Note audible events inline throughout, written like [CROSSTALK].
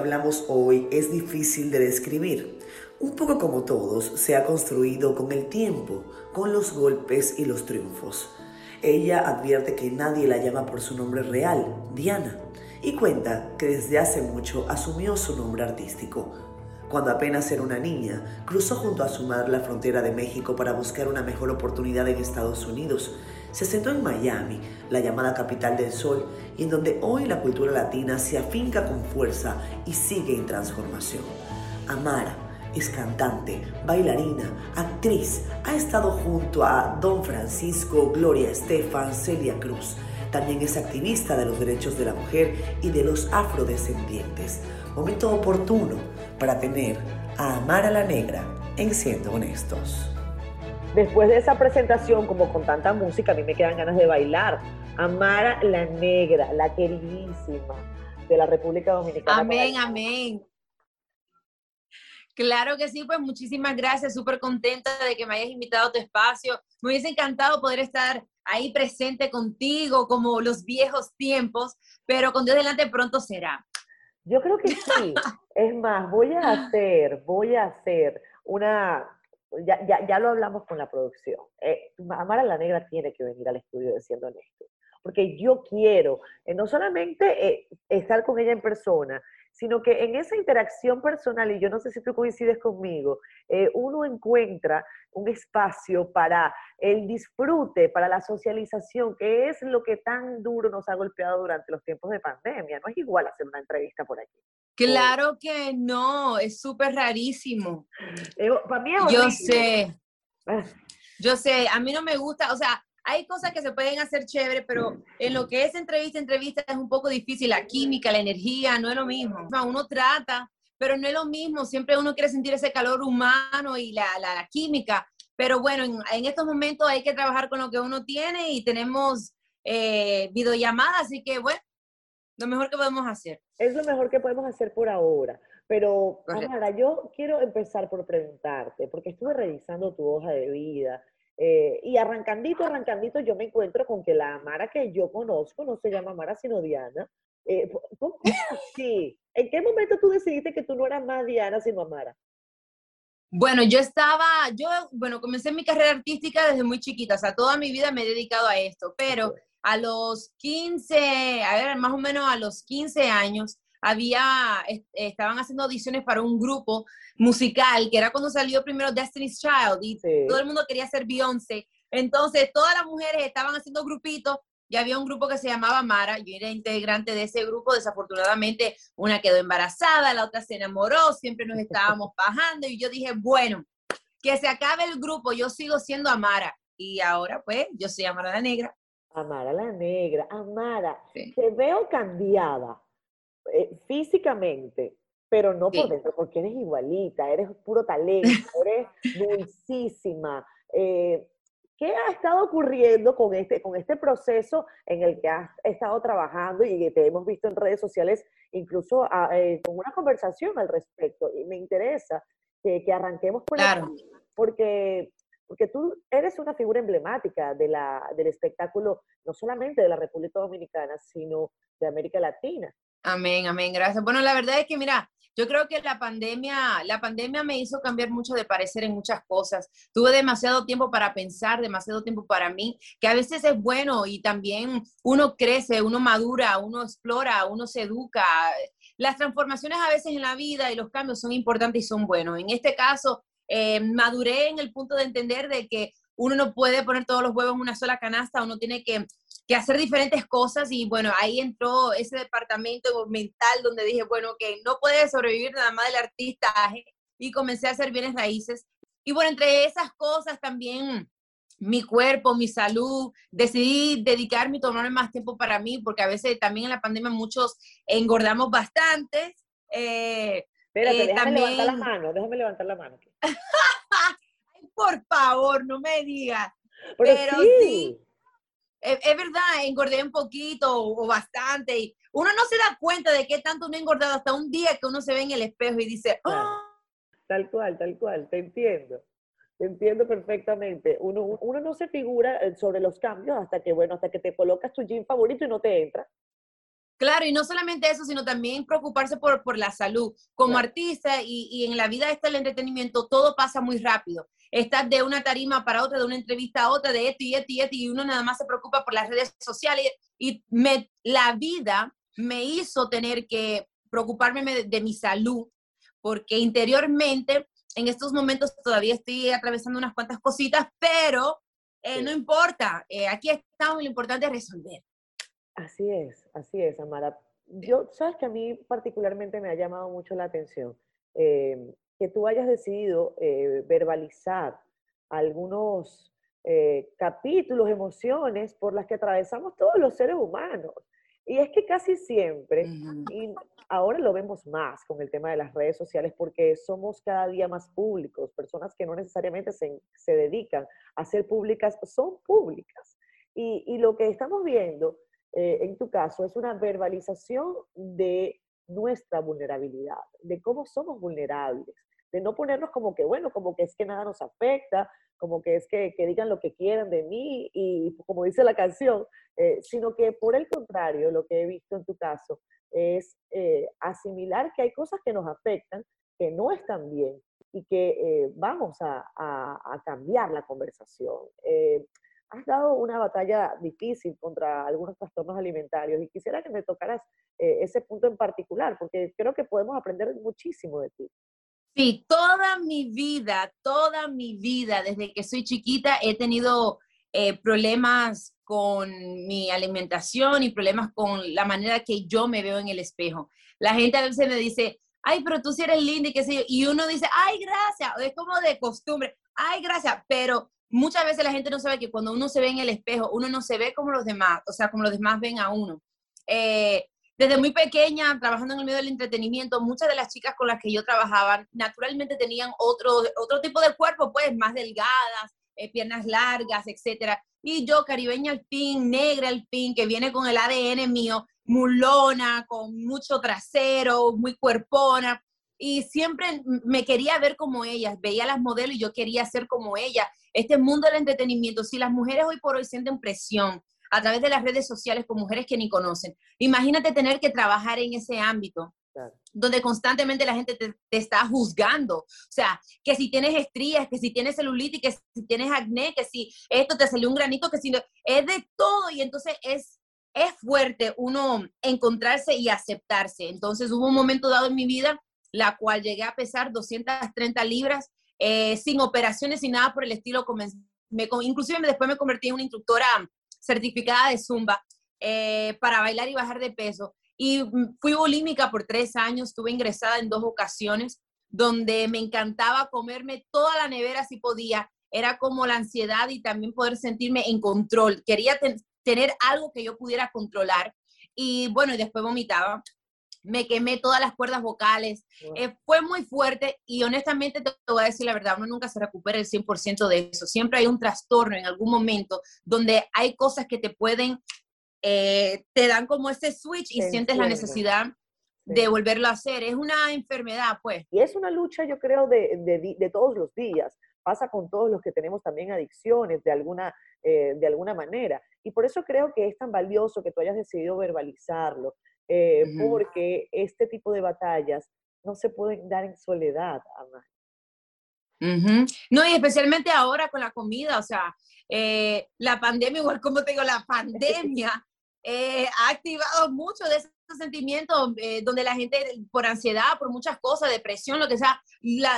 hablamos hoy es difícil de describir. Un poco como todos, se ha construido con el tiempo, con los golpes y los triunfos. Ella advierte que nadie la llama por su nombre real, Diana, y cuenta que desde hace mucho asumió su nombre artístico. Cuando apenas era una niña, cruzó junto a su madre la frontera de México para buscar una mejor oportunidad en Estados Unidos. Se sentó en Miami, la llamada capital del sol, y en donde hoy la cultura latina se afinca con fuerza y sigue en transformación. Amara es cantante, bailarina, actriz, ha estado junto a Don Francisco, Gloria Estefan, Celia Cruz. También es activista de los derechos de la mujer y de los afrodescendientes. Momento oportuno para tener a Amara la Negra en Siendo Honestos. Después de esa presentación, como con tanta música, a mí me quedan ganas de bailar. Amara la Negra, la queridísima de la República Dominicana. Amén, amén. Claro que sí, pues muchísimas gracias, súper contenta de que me hayas invitado a tu espacio. Me hubiese encantado poder estar ahí presente contigo como los viejos tiempos, pero con Dios delante pronto será. Yo creo que sí. [LAUGHS] es más, voy a hacer, voy a hacer una, ya, ya, ya lo hablamos con la producción. Eh, Amara la Negra tiene que venir al estudio de Siendo Honesto, porque yo quiero eh, no solamente eh, estar con ella en persona, sino que en esa interacción personal, y yo no sé si tú coincides conmigo, uno encuentra un espacio para el disfrute, para la socialización, que es lo que tan duro nos ha golpeado durante los tiempos de pandemia. No es igual hacer una entrevista por aquí. Claro que no, es súper rarísimo. Eh, para mí Yo sé. Ah. Yo sé, a mí no me gusta, o sea, hay cosas que se pueden hacer chévere, pero en lo que es entrevista, entrevista es un poco difícil. La química, la energía, no es lo mismo. uno trata, pero no es lo mismo. Siempre uno quiere sentir ese calor humano y la, la, química. Pero bueno, en, estos momentos hay que trabajar con lo que uno tiene y tenemos eh, videollamadas, así que bueno, lo mejor que podemos hacer. Es lo mejor que podemos hacer por ahora. Pero, Amara, yo quiero empezar por preguntarte, porque estuve revisando tu hoja de vida eh, y arrancandito, arrancandito, yo me encuentro con que la Amara que yo conozco no se llama Amara, sino Diana. Eh, ¿Cómo así? ¿En qué momento tú decidiste que tú no eras más Diana, sino Amara? Bueno, yo estaba, yo, bueno, comencé mi carrera artística desde muy chiquita, o sea, toda mi vida me he dedicado a esto, pero a los 15, a ver, más o menos a los 15 años, había, estaban haciendo audiciones para un grupo musical, que era cuando salió primero Destiny's Child, y todo el mundo quería ser Beyoncé. Entonces, todas las mujeres estaban haciendo grupitos, y había un grupo que se llamaba Mara, yo era integrante de ese grupo, desafortunadamente una quedó embarazada, la otra se enamoró, siempre nos estábamos [LAUGHS] bajando, y yo dije, bueno, que se acabe el grupo, yo sigo siendo Amara, y ahora pues yo soy Amara la Negra. Amara la Negra, Amara, te veo cambiada eh, físicamente, pero no por dentro, porque eres igualita, eres puro talento, [LAUGHS] eres dulcísima. Eh, ¿Qué ha estado ocurriendo con este, con este proceso en el que has estado trabajando y que te hemos visto en redes sociales, incluso ah, eh, con una conversación al respecto? Y me interesa que, que arranquemos por claro. porque, porque tú eres una figura emblemática de la, del espectáculo, no solamente de la República Dominicana, sino de América Latina. Amén, amén, gracias. Bueno, la verdad es que, mira, yo creo que la pandemia, la pandemia me hizo cambiar mucho de parecer en muchas cosas. Tuve demasiado tiempo para pensar, demasiado tiempo para mí, que a veces es bueno y también uno crece, uno madura, uno explora, uno se educa. Las transformaciones a veces en la vida y los cambios son importantes y son buenos. En este caso, eh, maduré en el punto de entender de que uno no puede poner todos los huevos en una sola canasta, uno tiene que que hacer diferentes cosas y bueno, ahí entró ese departamento mental donde dije, bueno, que no puede sobrevivir nada más del artistaje y comencé a hacer bienes raíces. Y bueno, entre esas cosas también mi cuerpo, mi salud, decidí dedicarme y tomarme más tiempo para mí, porque a veces también en la pandemia muchos engordamos bastante. Eh, Espérate, eh, déjame también... levantar la mano, déjame levantar la mano. [LAUGHS] por favor, no me digas. Pero, sí es, verdad, engordé un poquito o, bastante. Y uno no se da cuenta de qué tanto uno ha engordado hasta un día que uno se ve en el espejo y dice, ¡ah! Tal cual, tal cual, te entiendo. Te entiendo perfectamente. Uno, uno no se figura eh, sobre los cambios hasta que, bueno, hasta que te colocas tu jean favorito y no te entra. Claro, y no solamente eso, sino también preocuparse por, por la salud. Como artista y, y, en la vida este el entretenimiento, todo pasa muy rápido. Estás de una tarima para otra, de una entrevista a otra, de esto y esto y esto, y uno nada más se preocupa por las redes sociales. Y me, la vida me hizo tener que preocuparme de, de mi salud, porque interiormente, en estos momentos todavía estoy atravesando unas cuantas cositas, pero eh, no importa, eh, aquí estamos, lo importante es resolver. Así es, así es, Amara. Yo, sabes que a mí particularmente me ha llamado mucho la atención eh, que tú hayas decidido verbalizar algunos capítulos, emociones por las que atravesamos todos los seres humanos. Y es que casi siempre, y ahora lo vemos más con el tema de las redes sociales, porque somos cada día más públicos, personas que no necesariamente se, se dedican a ser públicas, son públicas. Y, y lo que estamos viendo eh, en tu caso es una verbalización de nuestra vulnerabilidad, de cómo somos vulnerables, de no ponernos como que, bueno, como que es que nada nos afecta, como que es que, que digan lo que quieran de mí y como dice la canción, eh, sino que por el contrario, lo que he visto en tu caso es eh, asimilar que hay cosas que nos afectan, que no están bien y que vamos a, a, a, cambiar la conversación has dado una batalla difícil contra algunos trastornos alimentarios y quisiera que me tocaras eh, ese punto en particular, porque creo que podemos aprender muchísimo de ti. Sí, toda mi vida, toda mi vida, desde que soy chiquita, he tenido eh, problemas con mi alimentación y problemas con la manera que yo me veo en el espejo. La gente a veces me dice, ay, pero tú sí eres linda y qué sé yo, y uno dice, ay, gracias, es como de costumbre, ay, gracias, pero muchas veces la gente no sabe que cuando uno se ve en el espejo, uno no se ve como los demás, o sea, como los demás ven a uno. Eh, desde muy pequeña, trabajando en el medio del entretenimiento, muchas de las chicas con las que yo trabajaba naturalmente tenían otro, otro tipo de cuerpo, pues más delgadas, eh, piernas largas, etcétera. Y yo, caribeña al fin, negra al fin, que viene con el ADN mío, mulona, con mucho trasero, muy cuerpona. Y siempre me quería ver como ellas, veía las modelos y yo quería ser como ellas este mundo del entretenimiento, si las mujeres hoy por hoy sienten presión a través de las redes sociales con mujeres que ni conocen, imagínate tener que trabajar en ese ámbito. donde constantemente la gente te, está juzgando. O sea, que si tienes estrías, que si tienes celulitis, que si tienes acné, que si esto te salió un granito, que si no, es de todo. Y entonces es, es fuerte uno encontrarse y aceptarse. Entonces hubo un momento dado en mi vida la cual llegué a pesar 230 libras eh, sin operaciones, sin nada por el estilo. Me, inclusive después me convertí en una instructora certificada de Zumba eh, para bailar y bajar de peso. Y mm, fui bulímica por tres años, estuve ingresada en dos ocasiones, donde me encantaba comerme toda la nevera si podía. Era como la ansiedad y también poder sentirme en control. Quería tener algo que yo pudiera controlar. Y bueno, y después vomitaba me quemé todas las cuerdas vocales, eh, fue muy fuerte y honestamente te, voy a decir la verdad, uno nunca se recupera el 100% de eso, siempre hay un trastorno en algún momento donde hay cosas que te pueden, eh, te dan como ese switch y sientes la necesidad de volverlo a hacer, es una enfermedad pues. Y es una lucha yo creo de, de, de todos los días, pasa con todos los que tenemos también adicciones de alguna, eh, de alguna manera. Y por eso creo que es tan valioso que tú hayas decidido verbalizarlo, eh, porque este tipo de batallas no se pueden dar en soledad, Ana. No, y especialmente ahora con la comida, o sea, eh, la pandemia, igual como te digo, la [LAUGHS] pandemia eh, ha activado mucho de esos sentimientos donde la gente por ansiedad, por muchas cosas, depresión, lo que sea,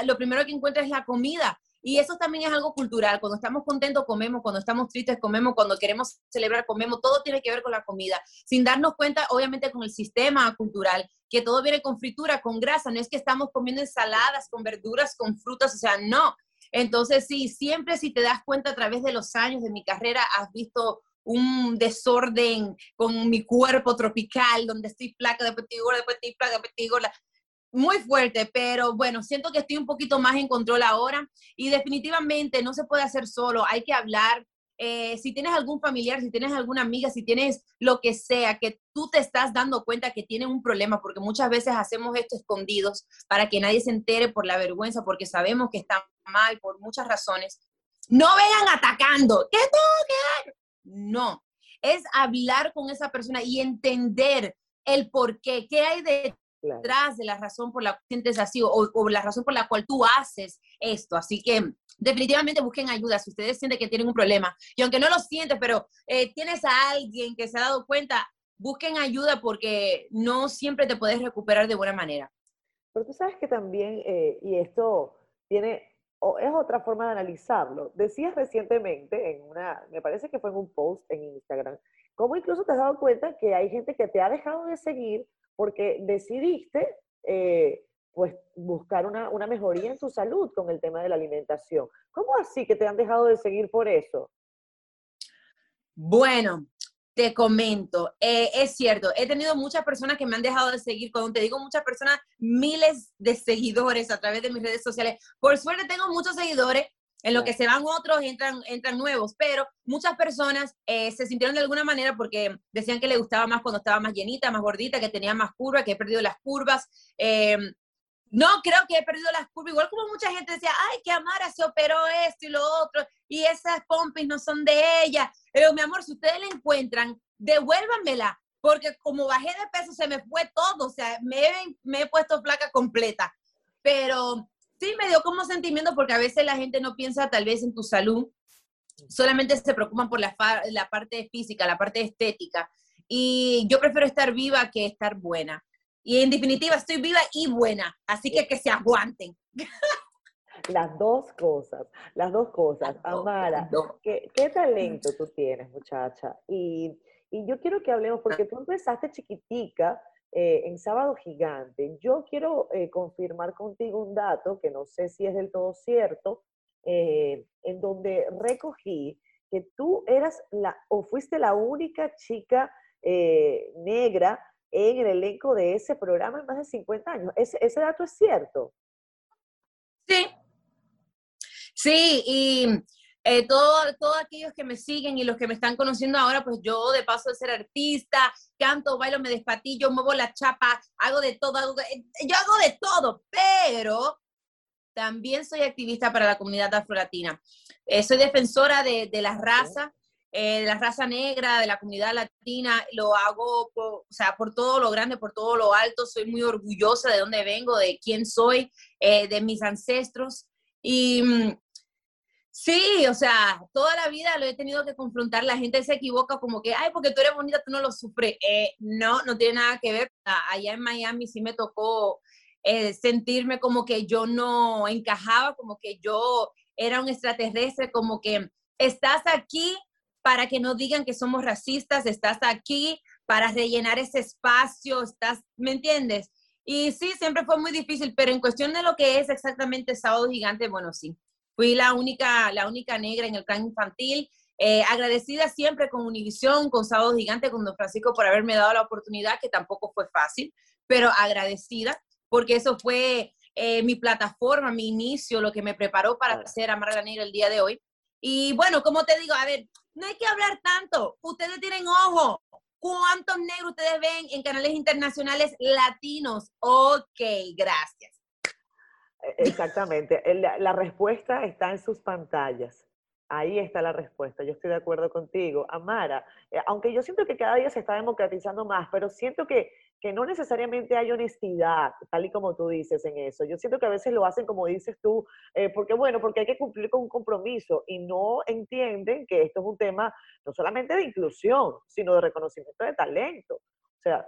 lo primero que encuentra es la comida. Y eso también es algo cultural. Cuando estamos contentos, comemos. Cuando estamos tristes, comemos. Cuando queremos celebrar, comemos. Todo tiene que ver con la comida. Sin darnos cuenta, obviamente, con el sistema cultural, que todo viene con fritura, con grasa. No es que estamos comiendo ensaladas con verduras, con frutas. O sea, no. Entonces, sí, siempre si te das cuenta a través de los años de mi carrera, has visto un desorden con mi cuerpo tropical, donde estoy flaca, después estoy gorda, después estoy flaca, después estoy gorda muy fuerte, pero bueno, siento que estoy un poquito más en control ahora y definitivamente no se puede hacer solo, hay que hablar. Eh, si tienes algún familiar, si tienes alguna amiga, si tienes lo que sea, que tú te estás dando cuenta que tiene un problema, porque muchas veces hacemos esto escondidos para que nadie se entere por la vergüenza, porque sabemos que está mal por muchas razones. No vengan atacando. ¿Qué tengo que No, es hablar con esa persona y entender el por qué, qué hay detrás de la razón por la que sientes así o, la razón por la cual tú haces esto. Así que definitivamente busquen ayuda si ustedes sienten que tienen un problema. Y aunque no lo sientes, pero eh, tienes a alguien que se ha dado cuenta, busquen ayuda porque no siempre te puedes recuperar de buena manera. Pero tú sabes que también, eh, y esto tiene, o es otra forma de analizarlo. Decías recientemente en una, me parece que fue en un post en Instagram, cómo incluso te has dado cuenta que hay gente que te ha dejado de seguir porque decidiste eh, pues buscar una, una, mejoría en tu salud con el tema de la alimentación. ¿Cómo así que te han dejado de seguir por eso? Bueno, te comento, eh, es cierto, he tenido muchas personas que me han dejado de seguir. Cuando te digo muchas personas, miles de seguidores a través de mis redes sociales. Por suerte tengo muchos seguidores, en lo que se van otros, entran, entran nuevos, pero muchas personas eh, se sintieron de alguna manera porque decían que le gustaba más cuando estaba más llenita, más gordita, que tenía más curvas, que he perdido las curvas. Eh, no creo que he perdido las curvas, igual como mucha gente decía, ay, que Amara se operó esto y lo otro, y esas pompis no son de ella. Pero mi amor, si ustedes la encuentran, devuélvanmela, porque como bajé de peso se me fue todo, o sea, me, me he puesto placa completa. Pero sí me dio como sentimiento porque a veces la gente no piensa tal vez en tu salud, solamente se preocupan por la, la parte física, la parte estética. Y yo prefiero estar viva que estar buena. Y en definitiva, estoy viva y buena, así que que se aguanten. Las dos cosas, las dos cosas. Amara, ¿qué, talento tú tienes, muchacha? Y, yo quiero que hablemos, porque tú empezaste chiquitica eh, en Sábado Gigante. Yo quiero eh, confirmar contigo un dato que no sé si es del todo cierto, eh, en donde recogí que tú eras la, o fuiste la única chica negra en el elenco de ese programa en más de 50 años. ¿Ese, ese dato es cierto? Sí. Sí, y eh, todos aquellos que me siguen y los que me están conociendo ahora, pues yo de paso de ser artista, canto, bailo, me despatillo, muevo la chapa, hago de todo, eh, yo hago de todo, pero también soy activista para la comunidad afro-latina. Eh, soy defensora de, de la raza, eh, de la raza negra, de la comunidad latina, lo hago por, o sea, por todo lo grande, por todo lo alto, soy muy orgullosa de dónde vengo, de quién soy, eh, de mis ancestros. Y mm, sí, o sea, toda la vida lo he tenido que confrontar, la gente se equivoca como que, ay, porque tú eres bonita, tú no lo sufres. Eh, no, no tiene nada que ver. Allá en Miami sí me tocó sentirme como que yo no encajaba, como que yo era un extraterrestre, como que estás aquí para que no digan que somos racistas, estás aquí para rellenar ese espacio, estás, ¿me entiendes? Y sí, siempre fue muy difícil, pero en cuestión de lo que es exactamente Sábado Gigante, bueno, sí, fui la única, la única negra en el plan infantil, eh, agradecida siempre con Univisión, con Sábado Gigante, con Don Francisco por haberme dado la oportunidad, que tampoco fue fácil, pero agradecida, porque eso fue eh, mi plataforma, mi inicio, lo que me preparó para hacer Amar la Negra el día de hoy. Y bueno, como te digo, a ver, no hay que hablar tanto. Ustedes tienen ojo. ¿Cuántos negros ustedes ven en canales internacionales latinos? Ok, gracias. E, exactamente. La, respuesta está en sus pantallas. Ahí está la respuesta. Yo estoy de acuerdo contigo. Amara, eh, aunque yo siento que cada día se está democratizando más, pero siento que que no necesariamente hay honestidad, tal y como tú dices en eso. Yo siento que a veces lo hacen como dices tú, eh, porque bueno, porque hay que cumplir con un compromiso y no entienden que esto es un tema no solamente de inclusión, sino de reconocimiento de talento. O sea,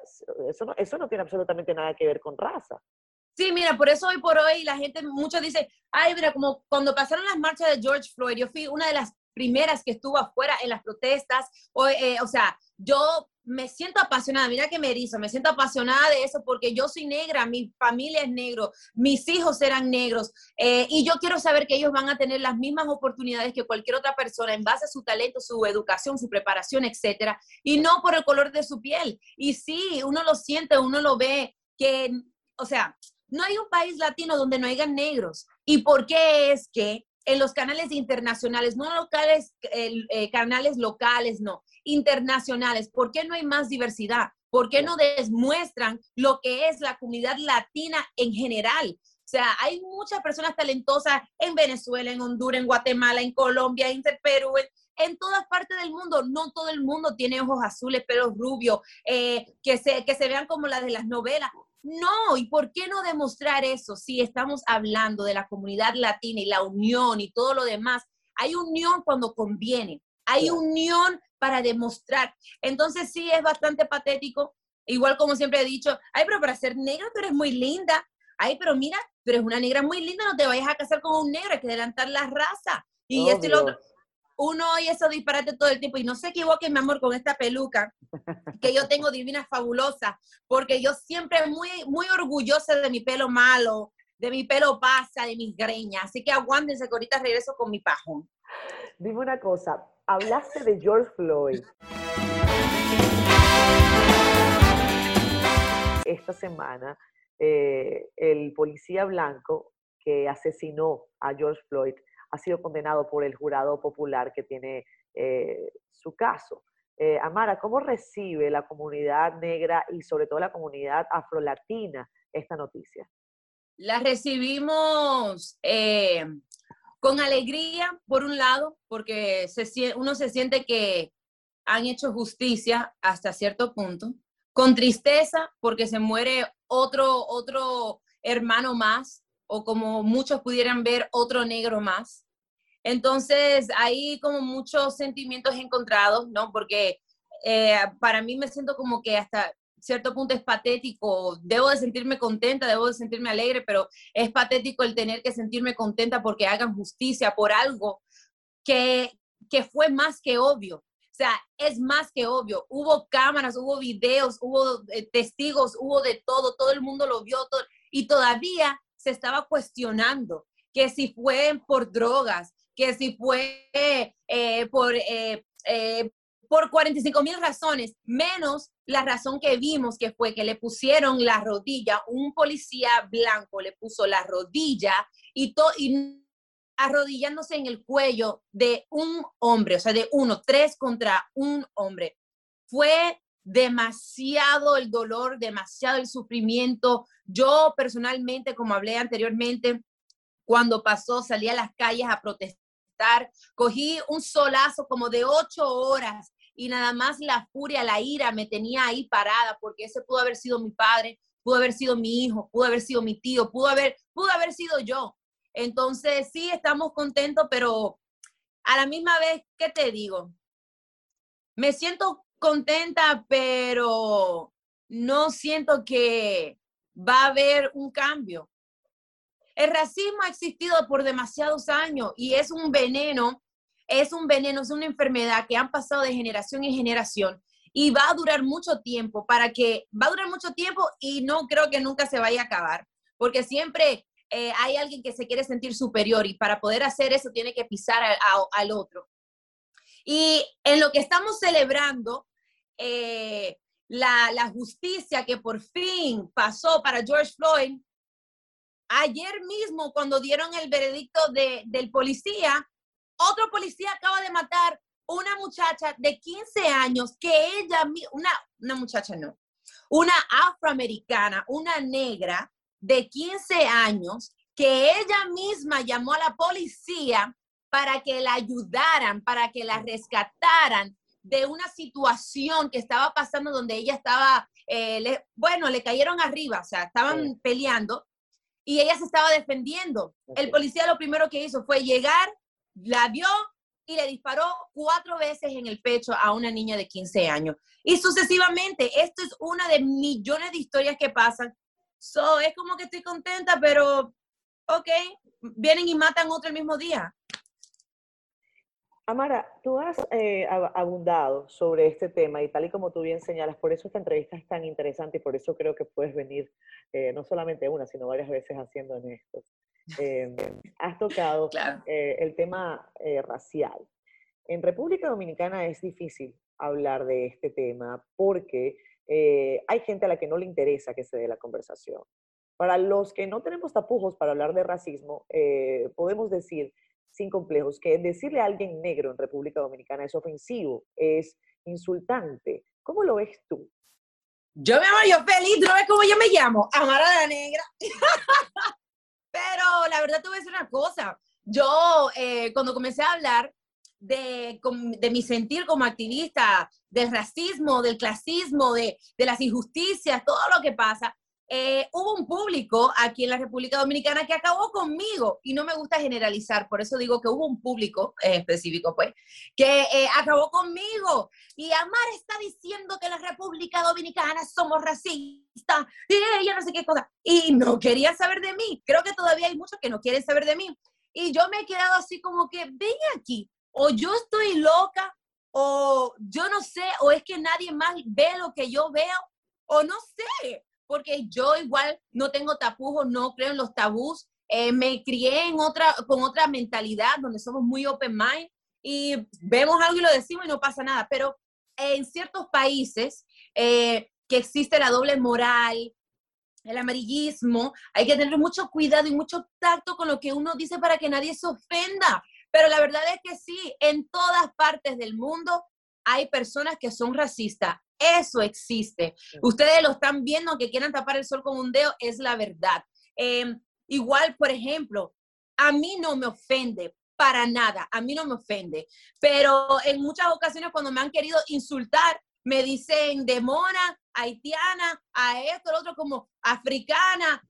eso eso no tiene absolutamente nada que ver con raza. Sí, mira, por eso hoy por hoy la gente, muchos dicen, ay, mira, como cuando pasaron las marchas de George Floyd, yo fui una de las primeras que estuvo afuera en las protestas, o, eh, o sea, yo me siento apasionada, mira que me erizo, me siento apasionada de eso porque yo soy negra, mi familia es negro, mis hijos eran negros eh, y yo quiero saber que ellos van a tener las mismas oportunidades que cualquier otra persona en base a su talento, su educación, su preparación, etcétera, y no por el color de su piel. Y sí, uno lo siente, uno lo ve que, o sea, no hay un país latino donde no hayan negros. ¿Y por qué es que en los canales internacionales, no locales, eh, canales locales, no, internacionales. ¿Por qué no hay más diversidad? ¿Por qué no demuestran lo que es la comunidad latina en general? O sea, hay muchas personas talentosas en Venezuela, en Honduras, en Guatemala, en Colombia, en Perú, en todas partes del mundo. No todo el mundo tiene ojos azules, pelos rubios, eh, que, se, que se vean como las de las novelas. No, ¿y por qué no demostrar eso si estamos hablando de la comunidad latina y la unión y todo lo demás? Hay unión cuando conviene, hay unión para demostrar. Entonces sí es bastante patético, igual como siempre he dicho, ay, pero para ser negra tú eres muy linda. Ay, pero mira, tú eres una negra muy linda, no te vayas a casar con un negro, hay que adelantar la raza. Y esto y lo otro. Uno oye eso disparate todo el tiempo y no se equivoquen, mi amor, con esta peluca [LAUGHS] que yo tengo divina, fabulosa, porque yo siempre muy, muy orgullosa de mi pelo malo, de mi pelo pasa, de mis greñas. Así que aguántense que ahorita regreso con mi pajón. Dime una cosa, hablaste de George Floyd. Esta semana, eh, el policía blanco que asesinó a George Floyd ha sido condenado por el jurado popular que tiene eh, su caso. Eh, Amara, ¿cómo recibe la comunidad negra y sobre todo la comunidad afrolatina esta noticia? La recibimos eh, con alegría, por un lado, porque uno se siente que han hecho justicia hasta cierto punto, con tristeza, porque se muere otro, otro hermano más, o como muchos pudieran ver, otro negro más. Entonces, hay como muchos sentimientos encontrados, ¿no? Porque eh, para mí me siento como que hasta cierto punto es patético, debo de sentirme contenta, debo de sentirme alegre, pero es patético el tener que sentirme contenta porque hagan justicia por algo que, que fue más que obvio. O sea, es más que obvio. Hubo cámaras, hubo videos, hubo eh, testigos, hubo de todo, todo el mundo lo vio todo, y todavía se estaba cuestionando que si fue por drogas, que si fue eh, por, por 45 mil razones, menos la razón que vimos que fue que le pusieron la rodilla, un policía blanco le puso la rodilla y, y arrodillándose en el cuello de un hombre, o sea, de uno, tres contra un hombre. Fue demasiado el dolor, demasiado el sufrimiento. Yo personalmente, como hablé anteriormente, cuando pasó, salí a las calles a protestar, cogí un solazo como de ocho horas y nada más la furia, la ira me tenía ahí parada porque ese pudo haber sido mi padre, pudo haber sido mi hijo, pudo haber sido mi tío, pudo haber, pudo haber sido yo. Entonces, sí, estamos contentos, pero a la misma vez, ¿qué te digo? Me siento contenta, pero no siento que va a haber un cambio. El racismo ha existido por demasiados años y es un veneno es un veneno, es una enfermedad que han pasado de generación en generación y va a durar mucho tiempo para que, va a durar mucho tiempo y no creo que nunca se vaya a acabar, porque siempre eh, hay alguien que se quiere sentir superior y para poder hacer eso tiene que pisar al otro. Y en lo que estamos celebrando, eh, la, justicia que por fin pasó para George Floyd, ayer mismo cuando dieron el veredicto del policía, otro policía acaba de matar una muchacha de 15 años que ella, una, una muchacha no, una afroamericana, una negra de 15 años, que ella misma llamó a la policía para que la ayudaran, para que la rescataran de una situación que estaba pasando donde ella estaba, eh, bueno, le cayeron arriba, o sea, estaban peleando y ella se estaba defendiendo. El policía lo primero que hizo fue llegar, la vio y le disparó cuatro veces en el pecho a una niña de 15 años. Y sucesivamente, esto es una de millones de historias que pasan. So, es como que estoy contenta, pero, ok, vienen y matan otro el mismo día. Amara, tú has eh, abundado sobre este tema y tal y como tú bien señalas, por eso esta entrevista es tan interesante y por eso creo que puedes venir eh, no solamente una, sino varias veces haciendo en esto. Em, has tocado [LAUGHS] eh, el tema eh, racial. En República Dominicana es difícil hablar de este tema porque eh, hay gente a la que no le interesa que se dé la conversación. Para los que no tenemos tapujos para hablar de racismo, podemos decir sin complejos que decirle a alguien negro en República Dominicana es ofensivo, es insultante. ¿Cómo lo ves tú? Yo me llamo yo feliz, ¿no ves cómo yo me llamo? Amara la Negra. [LAUGHS] Pero la verdad te voy a decir una cosa. Yo, eh, cuando comencé a hablar de, de, mi sentir como activista, del racismo, del clasismo, de, de las injusticias, todo lo que pasa, eh, hubo un público aquí en la República Dominicana que acabó conmigo y no me gusta generalizar, por eso digo que hubo un público eh, específico, pues, que eh, acabó conmigo. Y Amar está diciendo que en la República Dominicana somos racistas y ella no sé qué cosa. Y no querían saber de mí. Creo que todavía hay muchos que no quieren saber de mí. Y yo me he quedado así como que ven aquí o yo estoy loca o yo no sé o es que nadie más ve lo que yo veo o no sé porque yo igual no tengo tapujos, no creo en los tabús. Eh, me crié en otra, con otra mentalidad donde somos muy open mind y vemos algo y lo decimos y no pasa nada. Pero en ciertos países eh, que existe la doble moral, el amarillismo, hay que tener mucho cuidado y mucho tacto con lo que uno dice para que nadie se ofenda. Pero la verdad es que sí, en todas partes del mundo hay personas que son racistas. Eso existe. Ustedes lo están viendo, aunque quieran tapar el sol con un dedo, es la verdad. Em, igual, por ejemplo, a mí no me ofende para nada, a mí no me ofende, pero en muchas ocasiones cuando me han querido insultar, me dicen demona, haitiana, a esto, el otro como africana.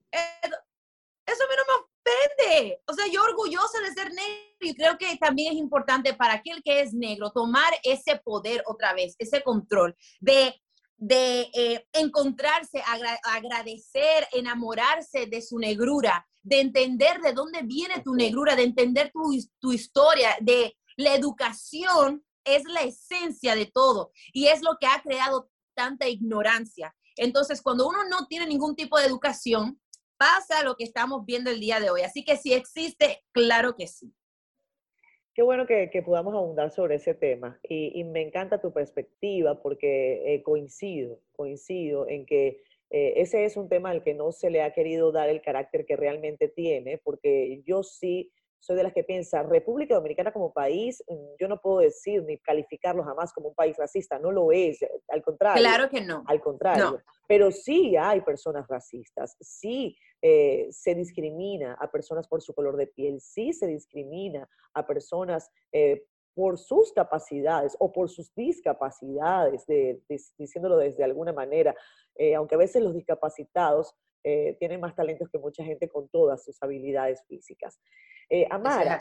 Eso a mí no me ofende. O sea, yo orgullosa de ser negro y creo que también es importante para aquel que es negro tomar ese poder otra vez, ese control de, de eh, encontrarse, agradecer, enamorarse de su negrura, de entender de dónde viene tu negrura, de entender tu, tu historia, de la educación es la esencia de todo y es lo que ha creado tanta ignorancia. Entonces, cuando uno no tiene ningún tipo de educación, pasa lo que estamos viendo el día de hoy. Así que si existe, claro que sí. Qué bueno que, podamos abundar sobre ese tema y, me encanta tu perspectiva porque eh, coincido, coincido en que eh, ese es un tema al que no se le ha querido dar el carácter que realmente tiene, porque yo sí soy de las que piensa, República Dominicana como país, mm, yo no puedo decir ni calificarlo jamás como un país racista, no lo es, al contrario. Claro que no. Al contrario. Pero sí hay personas racistas, sí eh, se discrimina a personas por su color de piel, sí se discrimina a personas eh, por sus capacidades o por sus discapacidades, diciéndolo desde alguna manera, eh, aunque a veces los discapacitados tienen más talentos que mucha gente con todas sus habilidades físicas. Eh, Amara,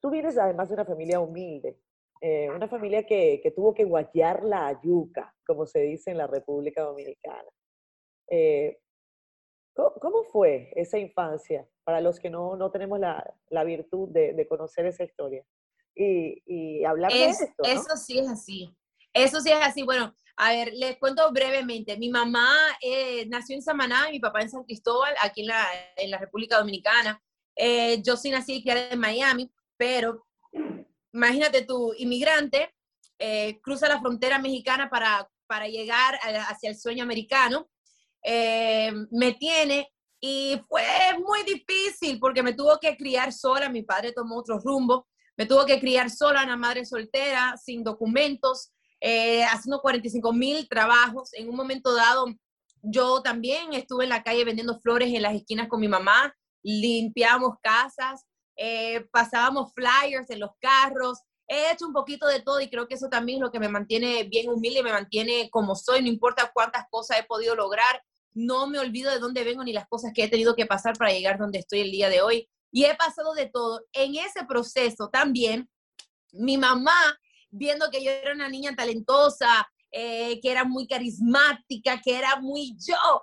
tú vienes además de una familia humilde, eh, una familia que, tuvo que guayar la yuca, como se dice en la República Dominicana. Eh, ¿cómo, fue esa infancia para los que no, tenemos la, virtud de, conocer esa historia? Y, hablar de esto. Eso sí es así. Eso sí es así. Bueno, a ver, les cuento brevemente. Mi mamá nació en Samaná, mi papá en San Cristóbal, aquí en la, en la República Dominicana. Eh, yo sí nací y criada en Miami, pero imagínate tú, inmigrante, eh, cruza la frontera mexicana para, para llegar hacia el sueño americano, eh, me tiene y fue muy difícil porque me tuvo que criar sola, mi padre tomó otro rumbo, me tuvo que criar sola, una madre soltera, sin documentos, haciendo 45 mil trabajos. En un momento dado, yo también estuve en la calle vendiendo flores en las esquinas con mi mamá, limpiamos casas, eh, pasábamos flyers en los carros, he hecho un poquito de todo y creo que eso también es lo que me mantiene bien humilde, me mantiene como soy, no importa cuántas cosas he podido lograr, no me olvido de dónde vengo ni las cosas que he tenido que pasar para llegar donde estoy el día de hoy. Y he pasado de todo. En ese proceso también, mi mamá, viendo que yo era una niña talentosa, eh, que era muy carismática, que era muy yo,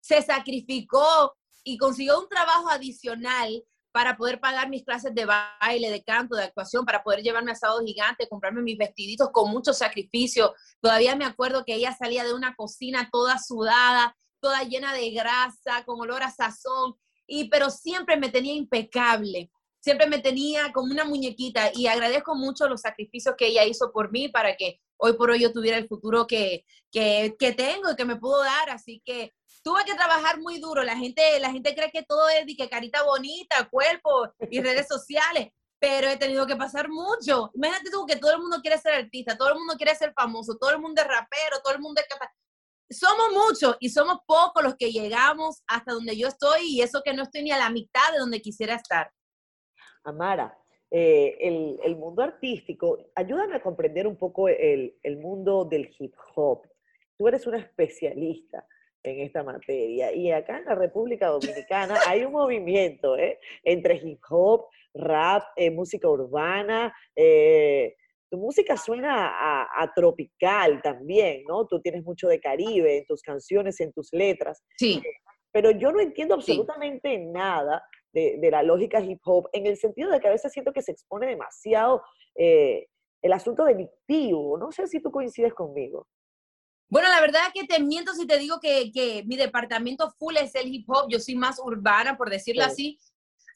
se sacrificó y consiguió un trabajo adicional para poder pagar mis clases de baile, de canto, de actuación, para poder llevarme a Sábado Gigante, comprarme mis vestiditos con mucho sacrificio. Todavía me acuerdo que ella salía de una cocina toda sudada, toda llena de grasa, con olor a sazón, y pero siempre me tenía impecable, siempre me tenía como una muñequita y agradezco mucho los sacrificios que ella hizo por mí para que hoy por hoy yo tuviera el futuro que, que, que tengo y que me pudo dar. Así que tuve que trabajar muy duro. La gente, la gente cree que todo es de que carita bonita, cuerpo y redes sociales, pero he tenido que pasar mucho. Imagínate tú que todo el mundo quiere ser artista, todo el mundo quiere ser famoso, todo el mundo es rapero, todo el mundo es Somos muchos y somos pocos los que llegamos hasta donde yo estoy y eso que no estoy ni a la mitad de donde quisiera estar. Amara, eh, el, el, mundo artístico, ayúdame a comprender un poco el, el mundo del hip hop. Tú eres una especialista en esta materia. Y acá en la República Dominicana hay un movimiento ¿eh? entre hip hop, rap, eh, música urbana. Eh, tu música suena a, tropical también, ¿no? Tú tienes mucho de Caribe en tus canciones, en tus letras. Sí. Pero yo no entiendo absolutamente nada de, de, la lógica hip hop, en el sentido de que a veces siento que se expone demasiado el asunto delictivo. No sé si tú coincides conmigo. Bueno, la verdad que te miento si te digo que, que, mi departamento full es el hip hop. Yo soy más urbana, por decirlo así.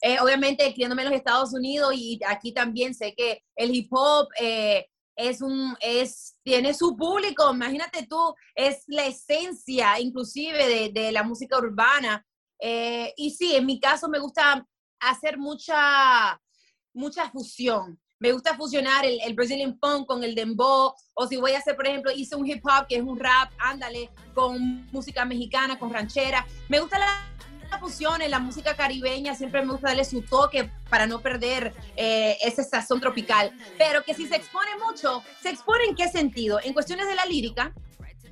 Eh, obviamente, criándome en los Estados Unidos y aquí también sé que el hip hop eh, es un, es, tiene su público. Imagínate tú, es la esencia inclusive de, de la música urbana. Eh, y sí, en mi caso me gusta hacer mucha, mucha fusión me gusta fusionar el, el, Brazilian funk con el dembow, o si voy a hacer, por ejemplo, hice un hip hop que es un rap, ándale, con música mexicana, con ranchera. Me gusta la, fusión en la música caribeña, siempre me gusta darle su toque para no perder eh, ese sazón tropical. Pero que si se expone mucho, ¿se expone en qué sentido? En cuestiones de la lírica,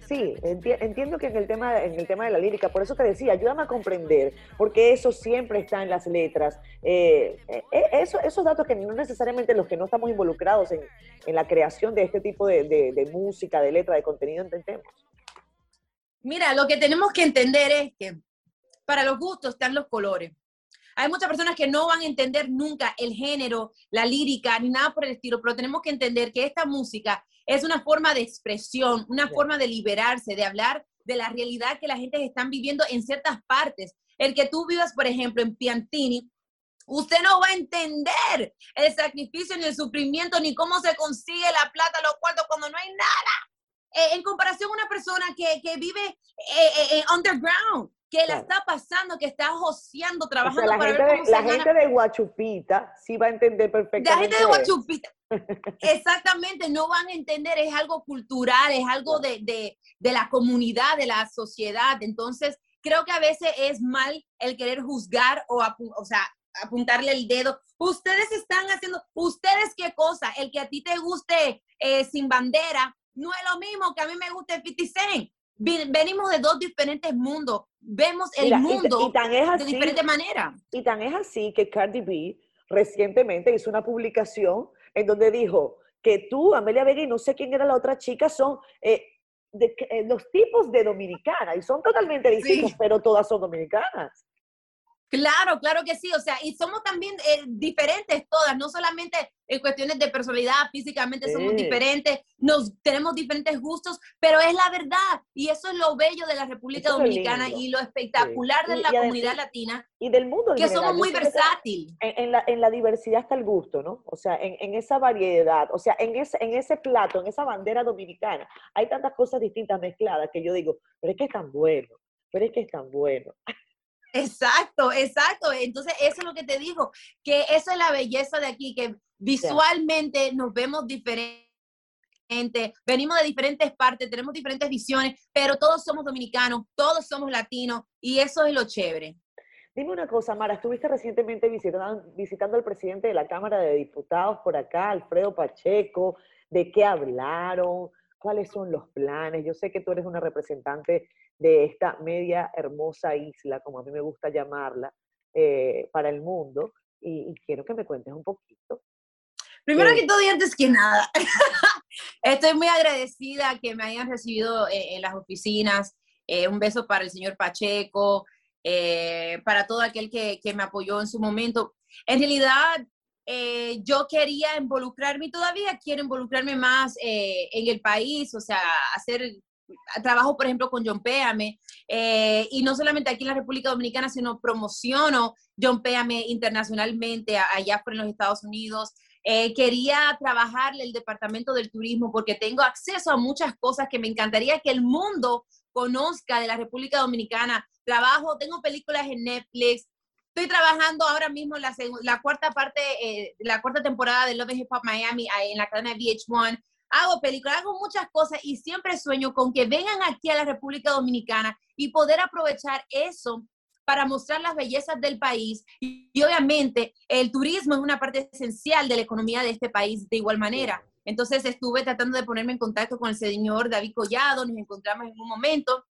Sí, entiendo que en el, tema, en el tema de la lírica, por eso te decía, ayúdame a comprender, porque eso siempre está en las letras. Eh, eh, eso, esos datos que no necesariamente los que no estamos involucrados en, en la creación de este tipo de, de, de, música, de letra, de contenido, entendemos. Mira, lo que tenemos que entender es que para los gustos están los colores. Hay muchas personas que no van a entender nunca el género, la lírica, ni nada por el estilo, pero tenemos que entender que esta música es una forma de expresión, una forma de liberarse, de hablar de la realidad que la gente está viviendo en ciertas partes. El que tú vivas, por ejemplo, en Piantini, usted no va a entender el sacrificio ni el sufrimiento, ni cómo se consigue la plata, los cuartos, cuando no hay nada. Eh, en comparación a una persona que, que vive eh, eh, underground, que la está pasando, que está joseando, trabajando la para gente ver cómo de, La gente de Guachupita sí va a entender perfectamente. La gente de Guachupita, exactamente, no van a entender, es algo cultural, es algo de, de, de, la comunidad, de la sociedad. Entonces, creo que a veces es mal el querer juzgar o, o sea, apuntarle el dedo. Ustedes están haciendo, ustedes qué cosa, el que a ti te guste eh, sin bandera, no es lo mismo que a mí me guste 50 Cent venimos de dos diferentes mundos, vemos el mundo de diferente manera. Y tan es así que Cardi B recientemente hizo una publicación en donde dijo que tú, Amelia Vega y no sé quién era la otra chica, son eh, de, eh, los tipos de dominicana y son totalmente distintos, pero todas son dominicanas. Claro, claro que sí, o sea, y somos también eh, diferentes todas, no solamente en cuestiones de personalidad, físicamente somos diferentes, nos tenemos diferentes gustos, pero es la verdad, y eso es lo bello de la República Dominicana y lo espectacular de la comunidad latina. Y del mundo. que somos muy versátiles. En, la, en, la, diversidad está el gusto, ¿no? O sea, en, en, esa variedad, o sea, en ese, en ese plato, en esa bandera dominicana, hay tantas cosas distintas mezcladas que yo digo, pero es que es tan bueno, pero es que es tan bueno. Exacto, exacto. Entonces, eso es lo que te digo, que esa es la belleza de aquí, que visualmente nos vemos diferentes. Venimos de diferentes partes, tenemos diferentes visiones, pero todos somos dominicanos, todos somos latinos y eso es lo chévere. Dime una cosa, Mara, estuviste recientemente visitando, visitando al presidente de la Cámara de Diputados por acá, Alfredo Pacheco, ¿de qué hablaron? ¿Cuáles son los planes? Yo sé que tú eres una representante de esta media hermosa isla, como a mí me gusta llamarla, eh, para el mundo. Y, quiero que me cuentes un poquito. Primero que todo y antes que nada, [LAUGHS] estoy muy agradecida que me hayan recibido eh, en las oficinas. Eh, un beso para el señor Pacheco, para todo aquel que, que, me apoyó en su momento. En realidad, yo quería involucrarme y todavía quiero involucrarme más en el país, o sea, hacer trabajo, por ejemplo, con John Péame, eh, y no solamente aquí en la República Dominicana, sino promociono John Péame internacionalmente, allá por en los Estados Unidos. Eh, quería trabajarle el departamento del turismo porque tengo acceso a muchas cosas que me encantaría que el mundo conozca de la República Dominicana. Trabajo, tengo películas en Netflix, estoy trabajando ahora mismo la, la cuarta parte, eh, la cuarta temporada de Love and Hip Hop Miami en la cadena VH1 hago películas, hago muchas cosas y siempre sueño con que vengan aquí a la República Dominicana y poder aprovechar eso para mostrar las bellezas del país. Y, obviamente el turismo es una parte esencial de la economía de este país de igual manera. Entonces estuve tratando de ponerme en contacto con el señor David Collado, nos encontramos en un momento,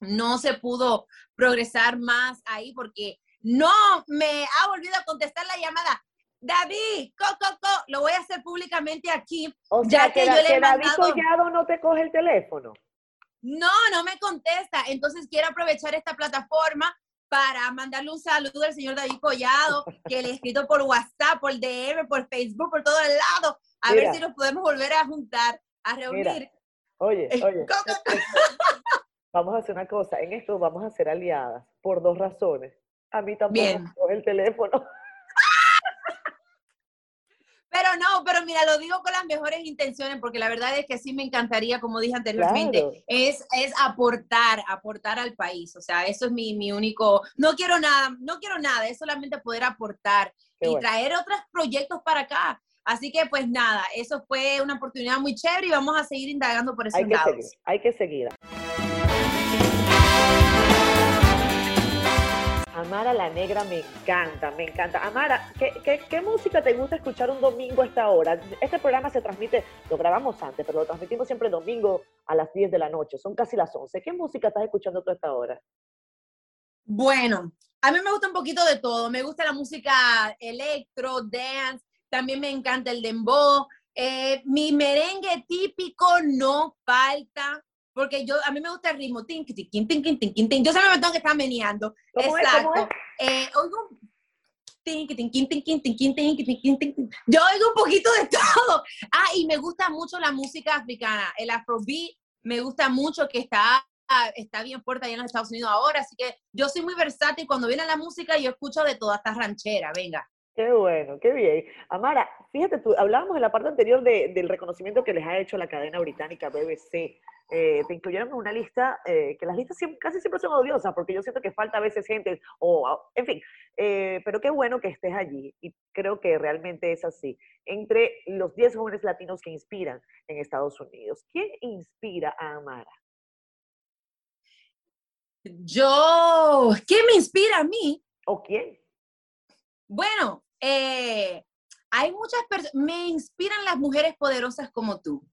no se pudo progresar más ahí porque no me ha volvido a contestar la llamada. David, co, co, co, lo voy a hacer públicamente aquí. O sea, que, yo le David Collado no te coge el teléfono. No, no me contesta. Entonces quiero aprovechar esta plataforma para mandarle un saludo al señor David Collado, [LAUGHS] que le he escrito por WhatsApp, por DM, por Facebook, por todo el lado, a ver si nos podemos volver a juntar, a reunir. Oye, oye. [LAUGHS] vamos a hacer una cosa, en esto vamos a ser aliadas por dos razones. A mí tampoco Bien. el teléfono. [LAUGHS] Pero no, pero mira, lo digo con las mejores intenciones, porque la verdad es que sí me encantaría, como dije anteriormente, es, es aportar, aportar al país. O sea, eso es mi, mi, único, no quiero nada, no quiero nada, es solamente poder aportar y traer otros proyectos para acá. Así que pues nada, eso fue una oportunidad muy chévere y vamos a seguir indagando por esos hay que lados. Seguir, hay que seguir. Amara la Negra me encanta, me encanta. Amara, ¿qué, música te gusta escuchar un domingo a esta hora? Este programa se transmite, lo grabamos antes, pero lo transmitimos siempre domingo a las 10 de la noche, son casi las 11. ¿Qué música estás escuchando tú a esta hora? Bueno, a mí me gusta un poquito de todo. Me gusta la música electro, dance, también me encanta el dembow. Eh, mi merengue típico no falta porque yo, a mí me gusta el ritmo, tin, tin, tin, tin, tin. Yo me tengo que estar meneando. Exacto. Eh, oigo yo oigo un poquito de todo. Ah, y me gusta mucho la música africana. El afrobeat me gusta mucho que está, está bien fuerte allá en los Estados Unidos ahora. Así que yo soy muy versátil. Cuando viene la música, yo escucho de toda esta ranchera. Venga. Qué bueno, qué bien. Amara, fíjate tú, hablábamos en la parte anterior de, del reconocimiento que les ha hecho la cadena británica BBC. Eh, te incluyeron en una lista, eh, que las listas casi siempre son odiosas, porque yo siento que falta a veces gente, o en fin, eh, pero qué bueno que estés allí, y creo que realmente es así. Entre los 10 jóvenes latinos que inspiran en Estados Unidos, ¿quién inspira a Amara? Yo, ¿quién me inspira a mí? ¿O quién? Bueno, eh, hay muchas personas, me inspiran las mujeres poderosas como tú.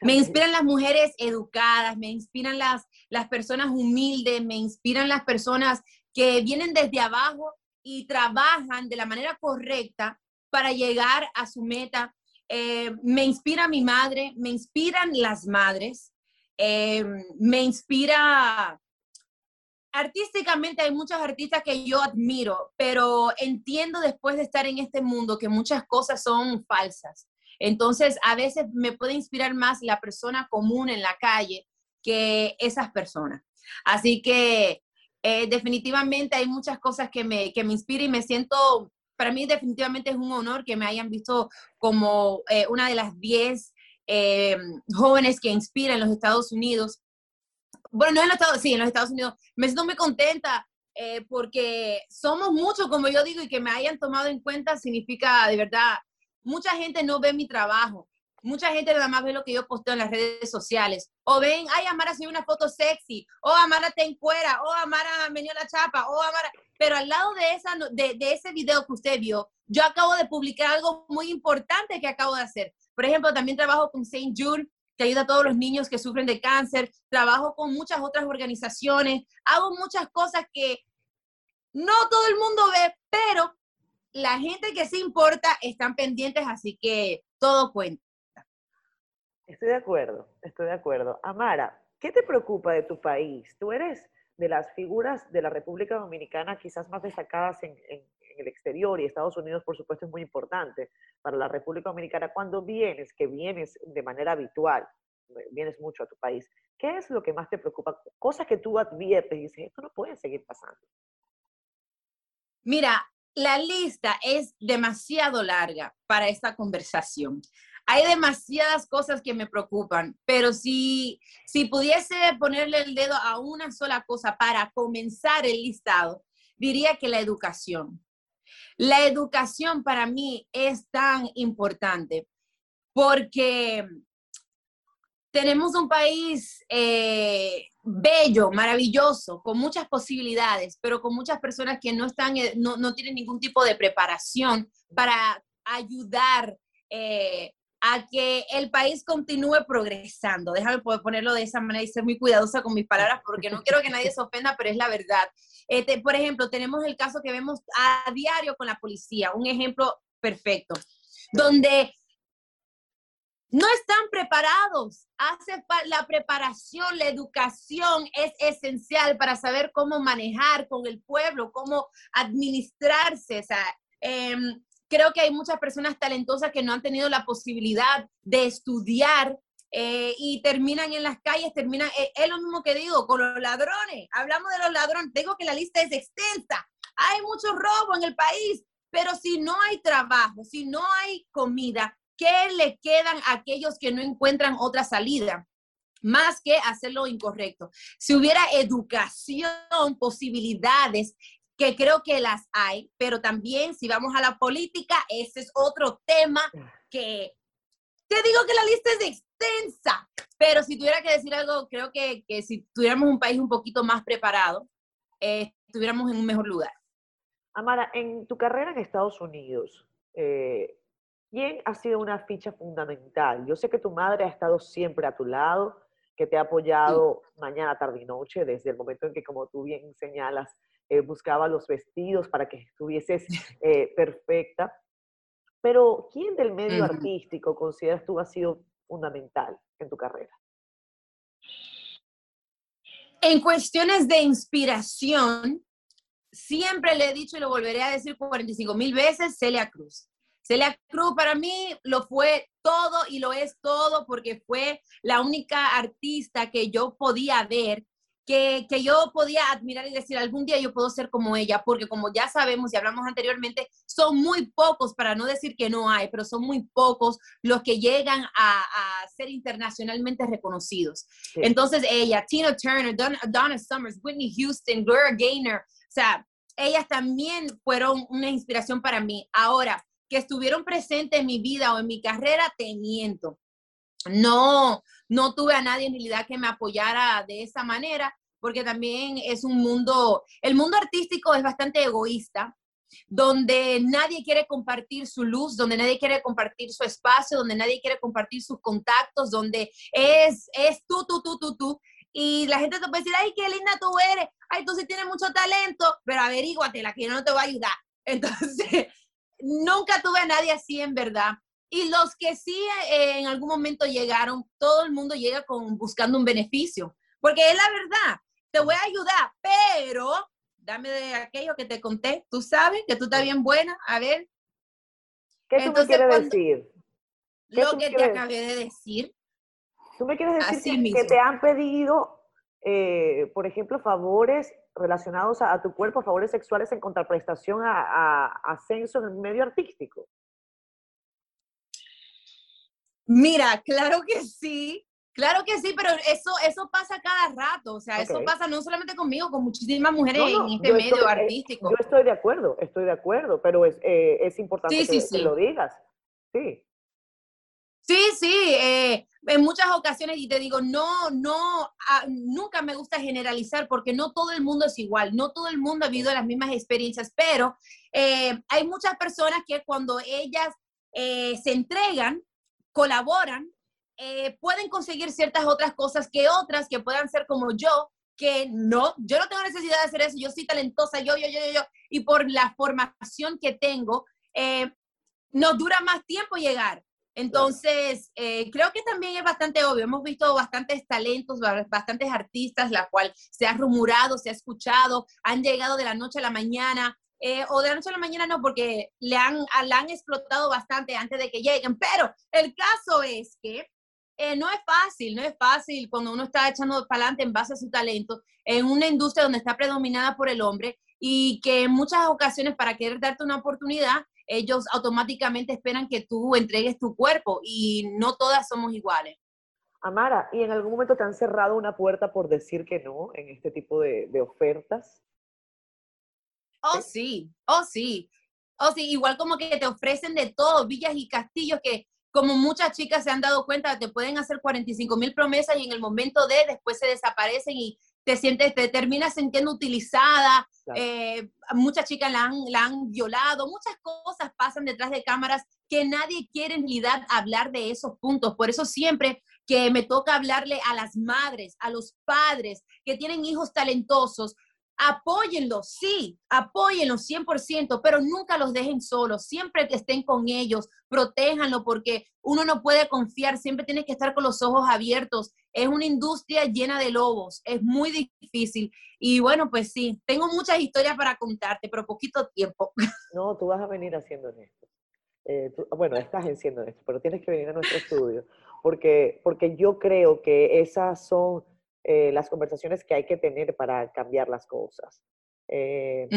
Me inspiran las mujeres educadas, me inspiran las, las personas humildes, me inspiran las personas que vienen desde abajo y trabajan de la manera correcta para llegar a su meta. Eh, me inspira mi madre, me inspiran las madres, eh, me inspira artísticamente hay muchos artistas que yo admiro, pero entiendo después de estar en este mundo que muchas cosas son falsas. Entonces, a veces me puede inspirar más la persona común en la calle que esas personas. Así que eh, definitivamente hay muchas cosas que me, que me inspiran y me siento, para mí definitivamente es un honor que me hayan visto como eh, una de las 10 eh, jóvenes que inspiran los Estados Unidos bueno, no en los Estados, sí, en los Estados Unidos, me siento muy contenta eh, porque somos muchos, como yo digo, y que me hayan tomado en cuenta significa, de verdad, mucha gente no ve mi trabajo. Mucha gente nada más ve lo que yo posteo en las redes sociales. O ven, ay, Amara subió una foto sexy. O Amara te encuera. O Amara me dio la chapa. O Amara... Pero al lado de, esa, de, de ese video que usted vio, yo acabo de publicar algo muy importante que acabo de hacer. Por ejemplo, también trabajo con Saint Jude que ayuda a todos los niños que sufren de cáncer, trabajo con muchas otras organizaciones, hago muchas cosas que no todo el mundo ve, pero la gente que sí importa están pendientes, así que todo cuenta. Estoy de acuerdo, estoy de acuerdo. Amara, ¿qué te preocupa de tu país? Tú eres de las figuras de la República Dominicana quizás más destacadas en, en el exterior y Estados Unidos, por supuesto, es muy importante para la República Dominicana. Cuando vienes, que vienes de manera habitual, eh, vienes mucho a tu país, ¿qué es lo que más te preocupa? Cosas que tú adviertes y dices, esto no puede seguir pasando. Mira, la lista es demasiado larga para esta conversación. Hay demasiadas cosas que me preocupan, pero si, si pudiese ponerle el dedo a una sola cosa para comenzar el listado, diría que la educación. La educación para mí es tan importante porque tenemos un país eh, bello, maravilloso, con muchas posibilidades, pero con muchas personas que no están, eh, no, no tienen ningún tipo de preparación para ayudar eh, a que el país continúe progresando. Déjame poder ponerlo de esa manera y ser muy cuidadosa con mis palabras porque no quiero que nadie se ofenda, pero es la verdad. Este, por ejemplo, tenemos el caso que vemos a diario con la policía, un ejemplo perfecto, donde no están preparados. Hace la preparación, la educación es esencial para saber cómo manejar con el pueblo, cómo administrarse. O sea, em, creo que hay muchas personas talentosas que no han tenido la posibilidad de estudiar eh, y terminan en las calles, terminan, eh, es lo mismo que digo, con los ladrones. Hablamos de los ladrones, digo que la lista es extensa. Hay mucho robo en el país, pero si no hay trabajo, si no hay comida, ¿qué le quedan a aquellos que no encuentran otra salida? Más que hacer lo incorrecto. Si hubiera educación, posibilidades, que creo que las hay, pero también si vamos a la política, ese es otro tema que te digo que la lista es extensa, pero si tuviera que decir algo, creo que, si tuviéramos un país un poquito más preparado, eh, estuviéramos en un mejor lugar. Amara, en tu carrera en Estados Unidos, eh, ¿quién ha sido una ficha fundamental? Yo sé que tu madre ha estado siempre a tu lado, que te ha apoyado mañana, tarde y noche, desde el momento en que, como tú bien señalas, eh, buscaba los vestidos para que estuvieses [LAUGHS] eh, perfecta. Pero, ¿quién del medio artístico consideras tú ha sido fundamental en tu carrera? En cuestiones de inspiración, siempre le he dicho y lo volveré a decir 45 mil veces, Celia Cruz. Celia Cruz para mí lo fue todo y lo es todo porque fue la única artista que yo podía ver que, yo podía admirar y decir, algún día yo puedo ser como ella, porque como ya sabemos y hablamos anteriormente, son muy pocos, para no decir que no hay, pero son muy pocos los que llegan a, ser internacionalmente reconocidos. Entonces ella, Tina Turner, Donna, Summers, Whitney Houston, Gloria Gaynor, o sea, ellas también fueron una inspiración para mí. Ahora, que estuvieron presentes en mi vida o en mi carrera, te miento. No, no tuve a nadie en realidad que me apoyara de esa manera, porque también es un mundo, el mundo artístico es bastante egoísta, donde nadie quiere compartir su luz, donde nadie quiere compartir su espacio, donde nadie quiere compartir sus contactos, donde es, es tú, tú, tú, tú, tú. Y la gente te puede decir, ay, qué linda tú eres, ay, tú sí tienes mucho talento, pero averíguate, la que no te va a ayudar. [LAUGHS] Entonces, nunca tuve a nadie así en verdad. Y los que sí eh, en algún momento llegaron, todo el mundo llega con, buscando un beneficio, porque es la verdad, te voy a ayudar, pero dame de aquello que te conté, tú sabes que tú estás bien buena, a ver. ¿Qué tú me quieres decir? Lo que te acabé de decir. ¿Tú me quieres decir que, te han pedido, eh, por ejemplo, favores relacionados a, tu cuerpo, favores sexuales en contraprestación a, a ascenso en el medio artístico? Mira, claro que sí, claro que sí, pero eso, eso pasa cada rato, o sea, eso pasa no solamente conmigo, con muchísimas mujeres en este medio eh, artístico. yo estoy de acuerdo, estoy de acuerdo, pero es, eh, es importante que, lo digas. Sí. Sí, sí, eh, en muchas ocasiones, y te digo, no, no, ah, nunca me gusta generalizar porque no todo el mundo es igual, no todo el mundo ha vivido las mismas experiencias, pero hay muchas personas que cuando ellas se entregan, colaboran, eh, pueden conseguir ciertas otras cosas que otras que puedan ser como yo, que no, yo no tengo necesidad de hacer eso, yo soy talentosa, yo, yo, yo, yo, y por la formación que tengo, eh, nos dura más tiempo llegar. Entonces, eh, creo que también es bastante obvio. Hemos visto bastantes talentos, bastantes artistas, la cual se ha rumorado, se ha escuchado, han llegado de la noche a la mañana, eh, o de la noche a la mañana no, porque le han, han explotado bastante antes de que lleguen, pero el caso es que eh, no es fácil, no es fácil cuando uno está echando para adelante en base a su talento en una industria donde está predominada por el hombre y que en muchas ocasiones para querer darte una oportunidad, ellos automáticamente esperan que tú entregues tu cuerpo y no todas somos iguales. Amara, ¿y en algún momento te han cerrado una puerta por decir que no en este tipo de, de ofertas? Oh, sí, oh, sí. Oh, sí, igual como que te ofrecen de todo, villas y castillos que como muchas chicas se han dado cuenta, te pueden hacer 45 mil promesas y en el momento de después se desaparecen y te sientes, te terminas sintiendo utilizada, eh, muchas chicas la han, la han violado, muchas cosas pasan detrás de cámaras que nadie quiere en realidad hablar de esos puntos. Por eso siempre que me toca hablarle a las madres, a los padres que tienen hijos talentosos, apóyenlos, sí, apóyenlos 100%, pero nunca los dejen solos, siempre que estén con ellos, protéjanlo porque uno no puede confiar, siempre tiene que estar con los ojos abiertos. Es una industria llena de lobos, es muy difícil. Y bueno, pues sí, tengo muchas historias para contarte, pero poquito tiempo. [LAUGHS] No, tú vas a venir haciendo esto. Eh, bueno, estás haciendo esto, pero tienes que venir a nuestro estudio, porque, porque yo creo que esas son eh, las conversaciones que hay que tener para cambiar las cosas. Eh,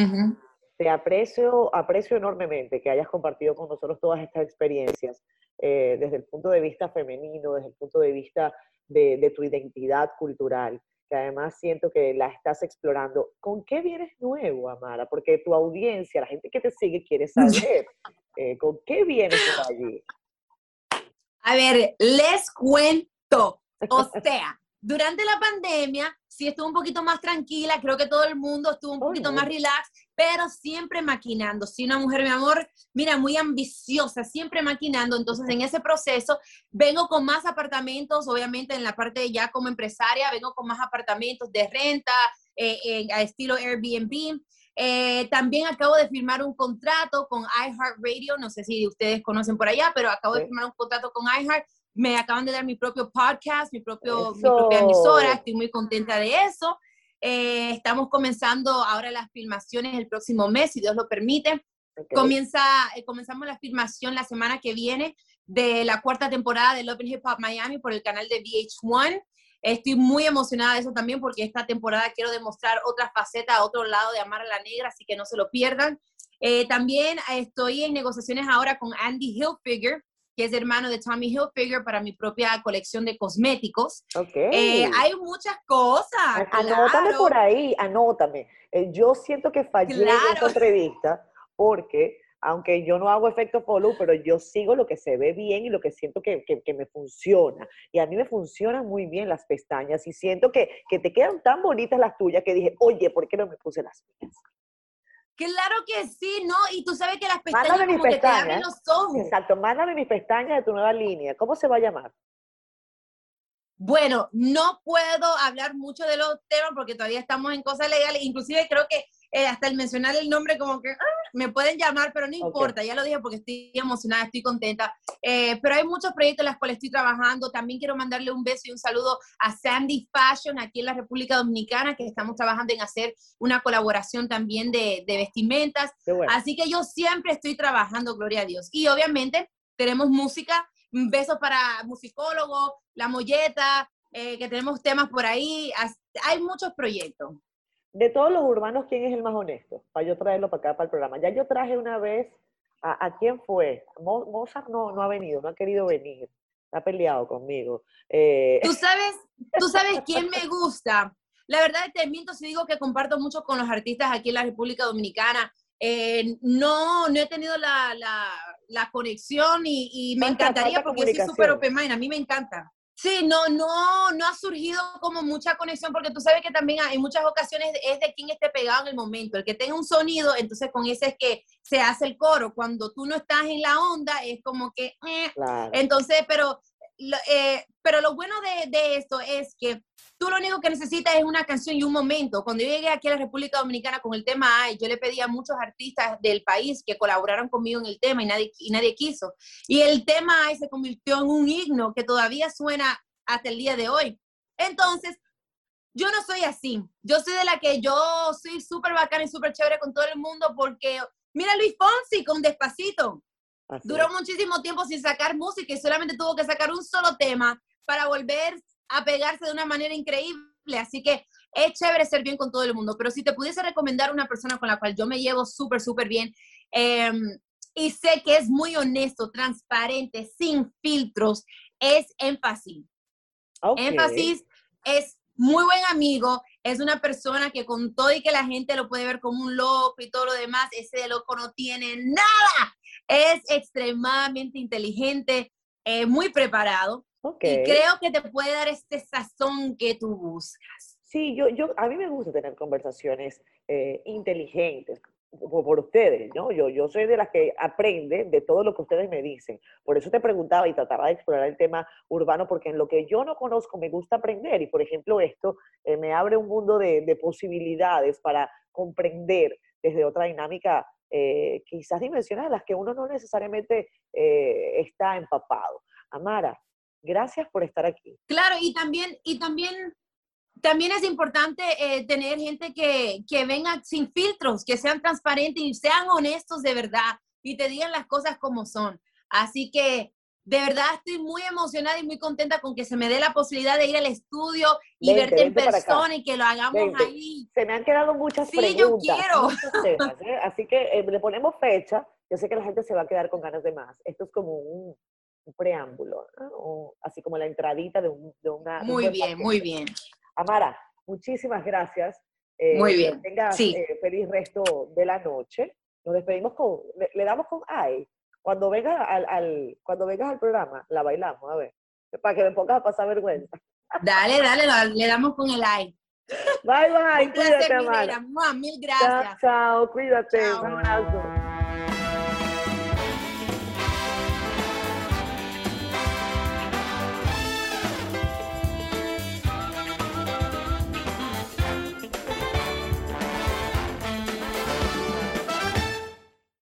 te aprecio, aprecio enormemente que hayas compartido con nosotros todas estas experiencias eh, desde el punto de vista femenino, desde el punto de vista de, tu identidad cultural, que además siento que la estás explorando. ¿Con qué vienes nuevo, Amara? Porque tu audiencia, la gente que te sigue, quiere saber [LAUGHS] con qué vienes allí. A ver, les cuento. O sea, durante la pandemia sí estuvo un poquito más tranquila, creo que todo el mundo estuvo un poquito más relax, pero siempre maquinando. Sí, una mujer, mi amor, mira, muy ambiciosa, siempre maquinando. Entonces, en ese proceso, vengo con más apartamentos, obviamente en la parte de ya como empresaria, vengo con más apartamentos de renta, eh, a estilo Airbnb. Eh, también acabo de firmar un contrato con iHeartRadio, no sé si ustedes conocen por allá, pero acabo de firmar un contrato con iHeart me acaban de dar mi propio podcast, mi, propio, mi propia emisora, estoy muy contenta de eso. Eh, estamos comenzando ahora las filmaciones el próximo mes, si Dios lo permite. Comienza, eh, comenzamos la filmación la semana que viene de la cuarta temporada de Love and Hip Hop Miami por el canal de VH1. Estoy muy emocionada de eso también porque esta temporada quiero demostrar otra faceta, otro lado de Amar a la Negra, así que no se lo pierdan. Eh, también estoy en negociaciones ahora con Andy Hilfiger, que es hermano de Tommy Hilfiger para mi propia colección de cosméticos. Eh, hay muchas cosas. Anótame por ahí, anótame. Eh, yo siento que fallé en esta entrevista porque aunque yo no hago efecto follow, pero yo sigo lo que se ve bien y lo que siento que, que, me funciona. Y a mí me funcionan muy bien las pestañas y siento que, que, te quedan tan bonitas las tuyas que dije, oye, ¿por qué no me puse las mías? Claro que sí, ¿no? Y tú sabes que las pestañas como que te abren los ojos. Exacto, mándame mis pestañas de tu nueva línea. ¿Cómo se va a llamar? Bueno, no puedo hablar mucho de los temas porque todavía estamos en cosas legales. Inclusive creo que eh, hasta el mencionar el nombre como que ah, me pueden llamar, pero no importa, ya lo dije porque estoy emocionada, estoy contenta. Eh, pero hay muchos proyectos en los cuales estoy trabajando. También quiero mandarle un beso y un saludo a Sandy Fashion aquí en la República Dominicana, que estamos trabajando en hacer una colaboración también de, de vestimentas. Así que yo siempre estoy trabajando, gloria a Dios. Y obviamente tenemos música, besos para musicólogos, La Molleta, eh, que tenemos temas por ahí. Hay muchos proyectos. De todos los urbanos, ¿quién es el más honesto? Para yo traerlo para acá, para el programa. Ya yo traje una vez, ¿a, quién fue? Mozart no, no ha venido, no ha querido venir. Ha peleado conmigo. Eh, ¿Tú, sabes, Tú sabes [LAUGHS] quién me gusta. La verdad te miento si digo que comparto mucho con los artistas aquí en la República Dominicana. Eh, no, no he tenido la, la, conexión y, me encantaría porque soy súper open mind. A mí me encanta. Sí, no, no, no ha surgido como mucha conexión, porque tú sabes que también en muchas ocasiones es de quien esté pegado en el momento. El que tenga un sonido, entonces con ese es que se hace el coro. Cuando tú no estás en la onda, es como que... Eh. Entonces, pero, eh, pero lo bueno de, de esto es que tú lo único que necesitas es una canción y un momento. Cuando yo llegué aquí a la República Dominicana con el tema AI, yo le pedí a muchos artistas del país que colaboraron conmigo en el tema y nadie, y nadie quiso. Y el tema AI se convirtió en un himno que todavía suena hasta el día de hoy. Entonces, yo no soy así. Yo soy de la que yo soy súper bacana y súper chévere con todo el mundo porque, mira Luis Fonsi con Despacito. Duró muchísimo tiempo sin sacar música y solamente tuvo que sacar un solo tema para volver a pegarse de una manera increíble. Así que es chévere ser bien con todo el mundo, pero si te pudiese recomendar una persona con la cual yo me llevo súper, súper bien em, y sé que es muy honesto, transparente, sin filtros, es Énfasis. Énfasis es muy buen amigo, es una persona que con todo y que la gente lo puede ver como un loco y todo lo demás, ese loco no tiene nada. Es extremadamente inteligente, eh, muy preparado. Y creo que te puede dar este sazón que tú buscas. Sí, yo, yo, a mí me gusta tener conversaciones eh, inteligentes por, por, ustedes, ¿no? Yo, yo soy de las que aprende de todo lo que ustedes me dicen. Por eso te preguntaba y trataba de explorar el tema urbano, porque en lo que yo no conozco me gusta aprender. Y, por ejemplo, esto eh, me abre un mundo de, de, posibilidades para comprender desde otra dinámica, eh, quizás dimensiones las que uno no necesariamente está empapado. Amara, Gracias por estar aquí. Claro, y también, y también, también es importante eh, tener gente que, que venga sin filtros, que sean transparentes y sean honestos de verdad y te digan las cosas como son. Así que de verdad estoy muy emocionada y muy contenta con que se me dé la posibilidad de ir al estudio y verte en persona y que lo hagamos ahí. Se me han quedado muchas sí, preguntas. Sí, yo quiero. ¿eh? Así que eh, le ponemos fecha. Yo sé que la gente se va a quedar con ganas de más. Esto es como un, preámbulo, o así como la entradita de, una... Muy bien, muy bien. Amara, muchísimas gracias. Eh, muy bien. Que tengas eh, feliz resto de la noche. Nos despedimos con, le, damos con ay. Cuando vengas al, al, cuando vengas al programa, la bailamos, a ver, para que me pongas a pasar vergüenza. Dale, dale, le damos con el ay. Bye, bye. cuídate, Amara. Mil gracias. Chao, chao cuídate. Un abrazo.